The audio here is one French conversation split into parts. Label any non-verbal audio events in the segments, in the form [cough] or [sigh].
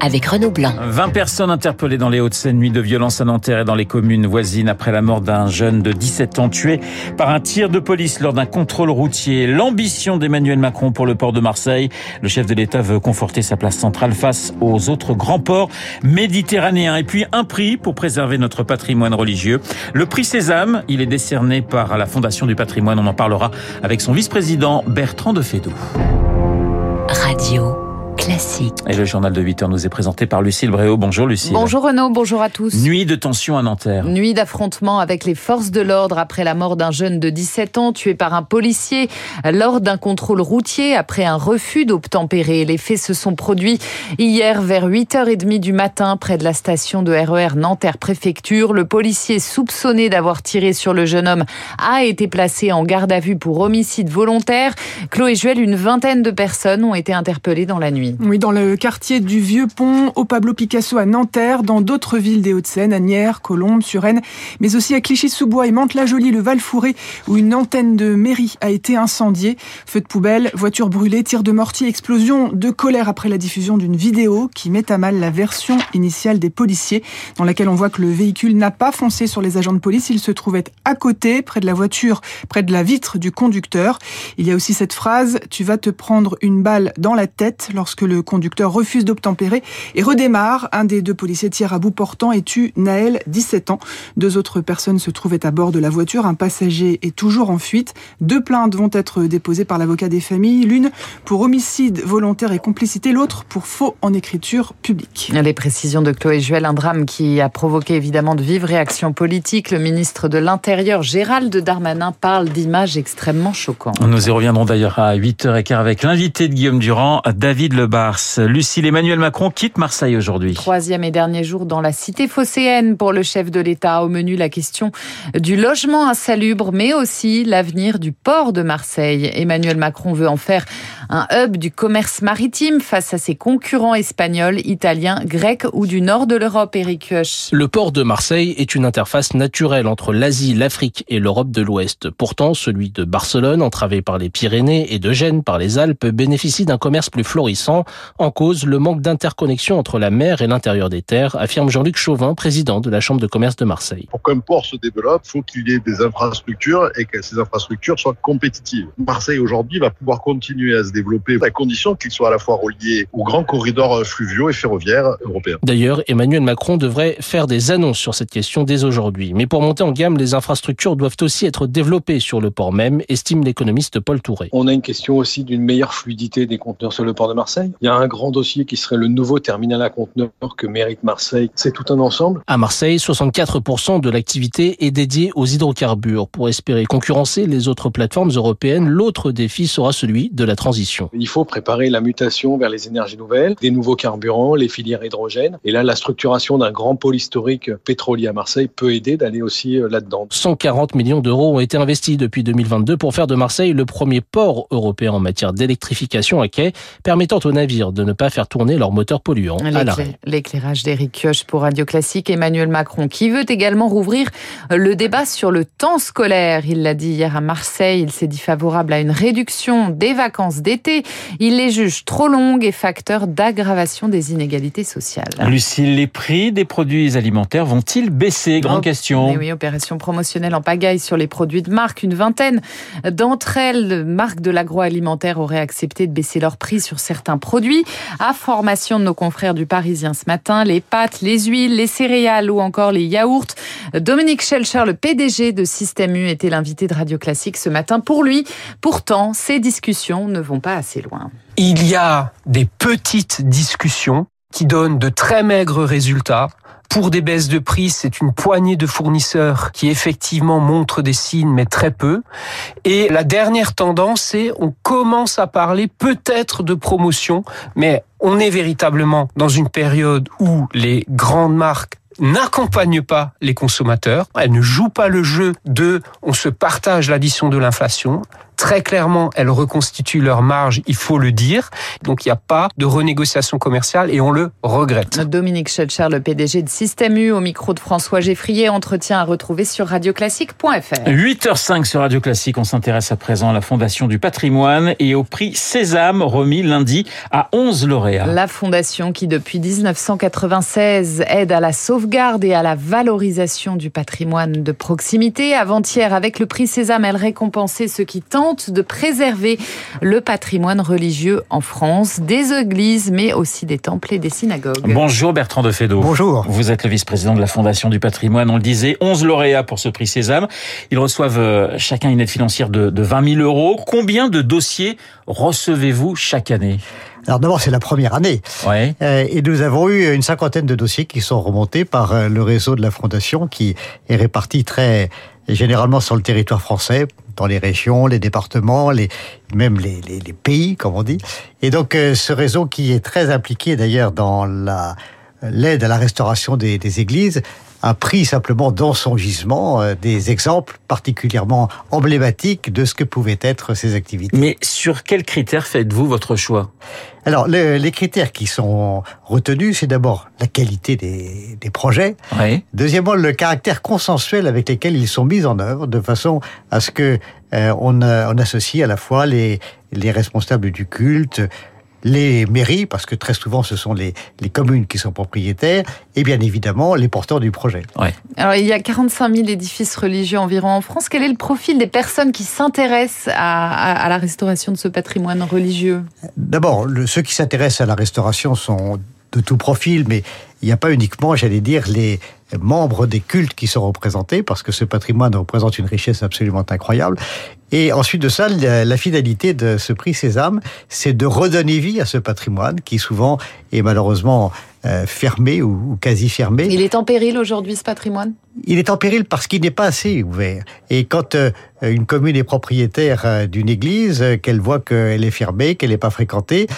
avec Renaud Blanc. 20 personnes interpellées dans les Hauts-de-Seine, nuit de violence à Nanterre et dans les communes voisines après la mort d'un jeune de 17 ans tué par un tir de police lors d'un contrôle routier. L'ambition d'Emmanuel Macron pour le port de Marseille. Le chef de l'État veut conforter sa place centrale face aux autres grands ports méditerranéens. Et puis un prix pour préserver notre patrimoine religieux. Le prix Sésame, il est décerné par la Fondation du patrimoine. On en parlera avec son vice-président Bertrand de Fédou. Radio. Classique. Et le journal de 8 heures nous est présenté par Lucille Bréau. Bonjour Lucille. Bonjour Renaud, bonjour à tous. Nuit de tension à Nanterre. Nuit d'affrontement avec les forces de l'ordre après la mort d'un jeune de 17 ans tué par un policier lors d'un contrôle routier après un refus d'obtempérer. Les faits se sont produits hier vers 8h30 du matin près de la station de RER e Nanterre Préfecture. Le policier soupçonné d'avoir tiré sur le jeune homme a été placé en garde à vue pour homicide volontaire. Chloé Juel, une vingtaine de personnes ont été interpellées dans la nuit. Oui, dans le quartier du Vieux Pont, au Pablo Picasso à Nanterre, dans d'autres villes des Hauts-de-Seine, Agnières, Colombes, Suresnes, mais aussi à Clichy-sous-Bois et Mantes-la-Jolie, le Val-Fouré, où une antenne de mairie a été incendiée. Feu de poubelle, voiture brûlée, tir de mortier, explosion de colère après la diffusion d'une vidéo qui met à mal la version initiale des policiers, dans laquelle on voit que le véhicule n'a pas foncé sur les agents de police, il se trouvait à côté, près de la voiture, près de la vitre du conducteur. Il y a aussi cette phrase, tu vas te prendre une balle dans la tête lorsque que le conducteur refuse d'obtempérer et redémarre. Un des deux policiers tire à bout portant et tue Naël, 17 ans. Deux autres personnes se trouvaient à bord de la voiture. Un passager est toujours en fuite. Deux plaintes vont être déposées par l'avocat des familles. L'une pour homicide volontaire et complicité, l'autre pour faux en écriture publique. Les précisions de Chloé Juel, un drame qui a provoqué évidemment de vives réactions politiques. Le ministre de l'Intérieur, Gérald Darmanin, parle d'images extrêmement choquantes. Nous y reviendrons d'ailleurs à 8h15 avec l'invité de Guillaume Durand, David Le Bars. Lucille Emmanuel Macron quitte Marseille aujourd'hui. Troisième et dernier jour dans la cité phocéenne pour le chef de l'État. Au menu, la question du logement insalubre, mais aussi l'avenir du port de Marseille. Emmanuel Macron veut en faire un hub du commerce maritime face à ses concurrents espagnols, italiens, grecs ou du nord de l'Europe, Eric Husch. Le port de Marseille est une interface naturelle entre l'Asie, l'Afrique et l'Europe de l'Ouest. Pourtant, celui de Barcelone, entravé par les Pyrénées, et de Gênes par les Alpes, bénéficie d'un commerce plus florissant. En cause, le manque d'interconnexion entre la mer et l'intérieur des terres, affirme Jean-Luc Chauvin, président de la Chambre de commerce de Marseille. Pour qu'un port se développe, il faut qu'il y ait des infrastructures et que ces infrastructures soient compétitives. Marseille aujourd'hui va pouvoir continuer à se développer à condition qu'il soit à la fois relié aux grands corridors fluviaux et ferroviaires européens. D'ailleurs, Emmanuel Macron devrait faire des annonces sur cette question dès aujourd'hui. Mais pour monter en gamme, les infrastructures doivent aussi être développées sur le port même, estime l'économiste Paul Touré. On a une question aussi d'une meilleure fluidité des conteneurs sur le port de Marseille. Il y a un grand dossier qui serait le nouveau terminal à conteneurs que mérite Marseille. C'est tout un ensemble. À Marseille, 64% de l'activité est dédiée aux hydrocarbures. Pour espérer concurrencer les autres plateformes européennes, l'autre défi sera celui de la transition. Il faut préparer la mutation vers les énergies nouvelles, des nouveaux carburants, les filières hydrogène. Et là, la structuration d'un grand pôle historique pétrolier à Marseille peut aider d'aller aussi euh, là-dedans. 140 millions d'euros ont été investis depuis 2022 pour faire de Marseille le premier port européen en matière d'électrification à quai, permettant aux navires de ne pas faire tourner leurs moteurs polluants à l'arrêt. L'éclairage d'Éric Kioch pour Radio Classique, Emmanuel Macron, qui veut également rouvrir le débat sur le temps scolaire. Il l'a dit hier à Marseille, il s'est dit favorable à une réduction des vacances d'été. Il les juge trop longues et facteur d'aggravation des inégalités sociales. Lucille, les prix des produits alimentaires vont-ils baisser? Grande question. Oui, opération promotionnelle en pagaille sur les produits de marque. Une vingtaine d'entre elles, marques de l'agroalimentaire, auraient accepté de baisser leur prix sur certains produits. À formation de nos confrères du Parisien ce matin, les pâtes, les huiles, les céréales ou encore les yaourts. Dominique Schelcher, le PDG de Système U, était l'invité de Radio Classique ce matin. Pour lui, pourtant, ces discussions ne vont pas assez loin. Il y a des petites discussions qui donnent de très maigres résultats. Pour des baisses de prix, c'est une poignée de fournisseurs qui effectivement montrent des signes, mais très peu. Et la dernière tendance, c'est on commence à parler peut-être de promotion, mais on est véritablement dans une période où les grandes marques n'accompagnent pas les consommateurs. Elles ne jouent pas le jeu de on se partage l'addition de l'inflation. Très clairement, elles reconstituent leur marge, il faut le dire. Donc il n'y a pas de renégociation commerciale et on le regrette. Dominique Schutcher, le PDG de Système U, au micro de François Geffrier, entretien à retrouver sur radioclassique.fr. 8h05 sur Radio Classique, on s'intéresse à présent à la Fondation du patrimoine et au prix Sésame remis lundi à 11 lauréats. La fondation qui depuis 1996 aide à la sauvegarde et à la valorisation du patrimoine de proximité. Avant-hier, avec le prix Sésame, elle récompensait ceux qui tentent de préserver le patrimoine religieux en France, des églises, mais aussi des temples et des synagogues. Bonjour Bertrand de Fédot. Bonjour. Vous êtes le vice-président de la Fondation du patrimoine, on le disait, 11 lauréats pour ce prix Sésame. Ils reçoivent euh, chacun une aide financière de, de 20 000 euros. Combien de dossiers recevez-vous chaque année? Alors d'abord, c'est la première année. Ouais. Euh, et nous avons eu une cinquantaine de dossiers qui sont remontés par euh, le réseau de la Fondation qui est réparti très généralement sur le territoire français, dans les régions, les départements, les, même les, pays, comme on dit. Et donc euh, ce réseau qui est très impliqué d'ailleurs dans la l'aide à la restauration des églises a pris simplement dans son gisement euh, des exemples particulièrement emblématiques de ce que pouvaient être ces activités. Mais sur quels critères faites-vous votre choix? Alors, le- les critères qui sont retenus, c'est d'abord la qualité des, des projets. Oui. Deuxièmement, le caractère consensuel avec lesquels ils sont mis en œuvre, de façon à ce que euh, on, euh, on associe à la fois les, les responsables du culte, les mairies, parce que très souvent ce sont les, les communes qui sont propriétaires, et bien évidemment les porteurs du projet. Alors, il y a 45 000 édifices religieux environ en France. Quel est le profil des personnes qui s'intéressent à, à- à la restauration de ce patrimoine religieux? D'abord, ceux qui s'intéressent à la restauration sont de tout profil, mais il n'y a pas uniquement, j'allais dire, les membres des cultes qui sont représentés, parce que ce patrimoine représente une richesse absolument incroyable. Et ensuite de ça, la, la finalité de ce prix Sésame, c'est de redonner vie à ce patrimoine qui souvent est malheureusement euh, fermé ou, ou quasi fermé. Il est en péril aujourd'hui, ce patrimoine? Il est en péril parce qu'il n'est pas assez ouvert. Et quand euh, une commune est propriétaire euh, d'une église, qu'elle voit qu'elle est fermée, qu'elle n'est pas fréquentée,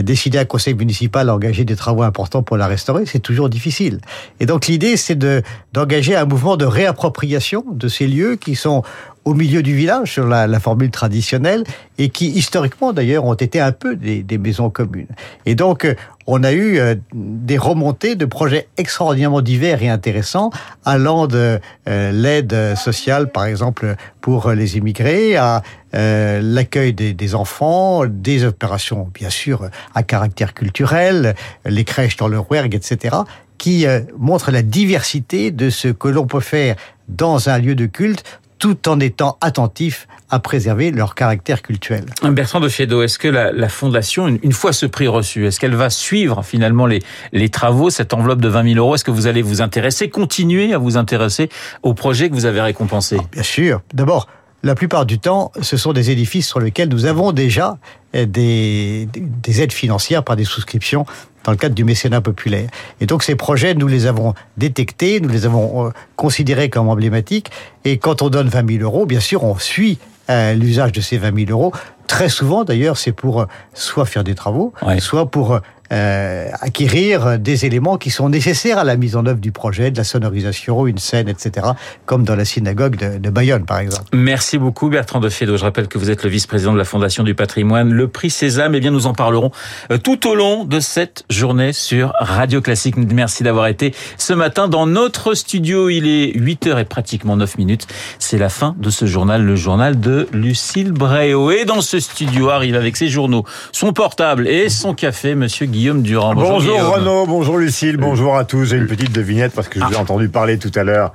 décider un conseil municipal à engager des travaux importants pour la restaurer, c'est toujours difficile. Et donc l'idée, c'est de d'engager un mouvement de réappropriation de ces lieux qui sont au milieu du village, sur la, formule traditionnelle, et qui historiquement d'ailleurs ont été un peu des, maisons communes. Et donc euh, on a eu euh, des remontées de projets extraordinairement divers et intéressants, allant de euh, l'aide sociale, par exemple, pour les immigrés, à l'accueil des, des enfants, des opérations, bien sûr, à caractère culturel, les crèches dans le Rouergue, etc., qui euh, montrent la diversité de ce que l'on peut faire dans un lieu de culte, tout en étant attentif à préserver leur caractère cultuel. Bertrand de Fiedo, est-ce que la, la Fondation, une, une fois ce prix reçu, est-ce qu'elle va suivre finalement les, les travaux, cette enveloppe de 20 000 euros? Est-ce que vous allez vous intéresser, continuer à vous intéresser au projet que vous avez récompensé? Bien sûr. D'abord, la plupart du temps, ce sont des édifices sur lesquels nous avons déjà euh, des, des aides financières par des souscriptions dans le cadre du mécénat populaire. Et donc ces projets, nous les avons détectés, nous les avons euh, considérés comme emblématiques. Et quand on donne 20 000 euros, bien sûr, on suit euh, l'usage de ces 20 000 euros. Très souvent, d'ailleurs, c'est pour euh, soit faire des travaux, Ouais. soit pour euh, acquérir des éléments qui sont nécessaires à la mise en œuvre du projet, de la sonorisation, une scène, etc., comme dans la synagogue de, Bayonne, par exemple. Merci beaucoup Bertrand de Fiedo. Je rappelle que vous êtes le vice-président de la Fondation du patrimoine. Le prix Sésame, eh bien nous en parlerons euh, tout au long de cette journée sur Radio Classique. Merci d'avoir été ce matin dans notre studio. Il est 8h et pratiquement 9 minutes. C'est la fin de ce journal, le journal de Lucille Bréau. Et dans ce studio arrive avec ses journaux, son portable et son café, monsieur Guillaume Durand. Bonjour, Guillaume. Renaud, bonjour Lucille, bonjour à tous. J'ai une petite devinette parce que je vous ai entendu parler tout à l'heure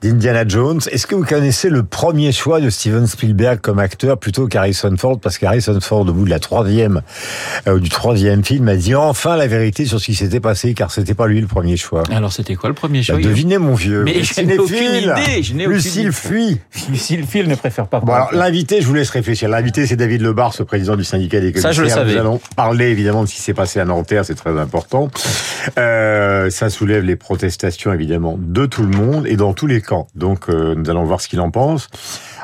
d'Indiana Jones. Est-ce que vous connaissez le premier choix de Steven Spielberg comme acteur plutôt qu'Harrison Ford? Parce qu'Harrison Ford, au bout de la troisième, euh, du troisième film, a dit enfin la vérité sur ce qui s'était passé car c'était pas lui le premier choix. Alors c'était quoi le premier choix Bah, Guillaume? devinez mon vieux. Mais je n'ai aucune cinéphile. idée, je Lucille fuit. Lucille Phil ne préfère pas. Bon, alors, l'invité, je vous laisse réfléchir. L'invité, c'est David Lebar, ce président du syndicat des Ça, je le commissaires. savais. Nous allons parler évidemment de ce qui s'est passé à Nanterre, c'est très important. Euh, ça soulève les protestations évidemment de tout le monde et dans tous les camps. Donc, euh, nous allons voir ce qu'il en pense.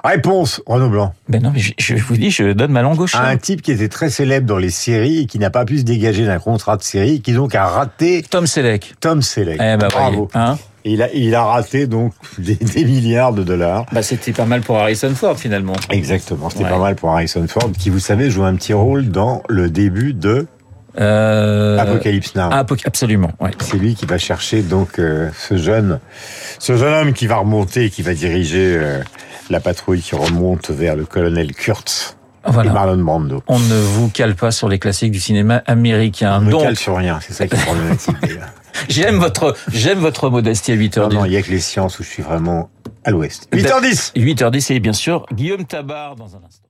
Réponse, Renaud Blanc. Ben non, mais je, je vous dis, je donne ma langue au chat. Un type qui était très célèbre dans les séries et qui n'a pas pu se dégager d'un contrat de série et qui donc a raté Tom Selleck. Tom Selleck. Eh ben Bravo. voyez, hein il a, il a raté donc [laughs] des, des milliards de dollars. Bah, c'était pas mal pour Harrison Ford finalement. Exactement, c'était Ouais. pas mal pour Harrison Ford, qui, vous savez, joue un petit rôle dans le début de Euh, Apocalypse Now. Apoc- absolument. Ouais. C'est lui qui va chercher donc euh, ce jeune, ce jeune homme qui va remonter, qui va diriger euh, la patrouille qui remonte vers le colonel Kurtz et Voilà. Marlon Brando. On ne vous cale pas sur les classiques du cinéma américain. On ne Donc, cale sur rien, c'est ça qui est problématique. [laughs] j'aime votre, j'aime votre modestie à 8h10. non, non, il y a que les sciences où je suis vraiment à l'ouest. 8h10 8h10 et bien sûr Guillaume Tabar dans un instant.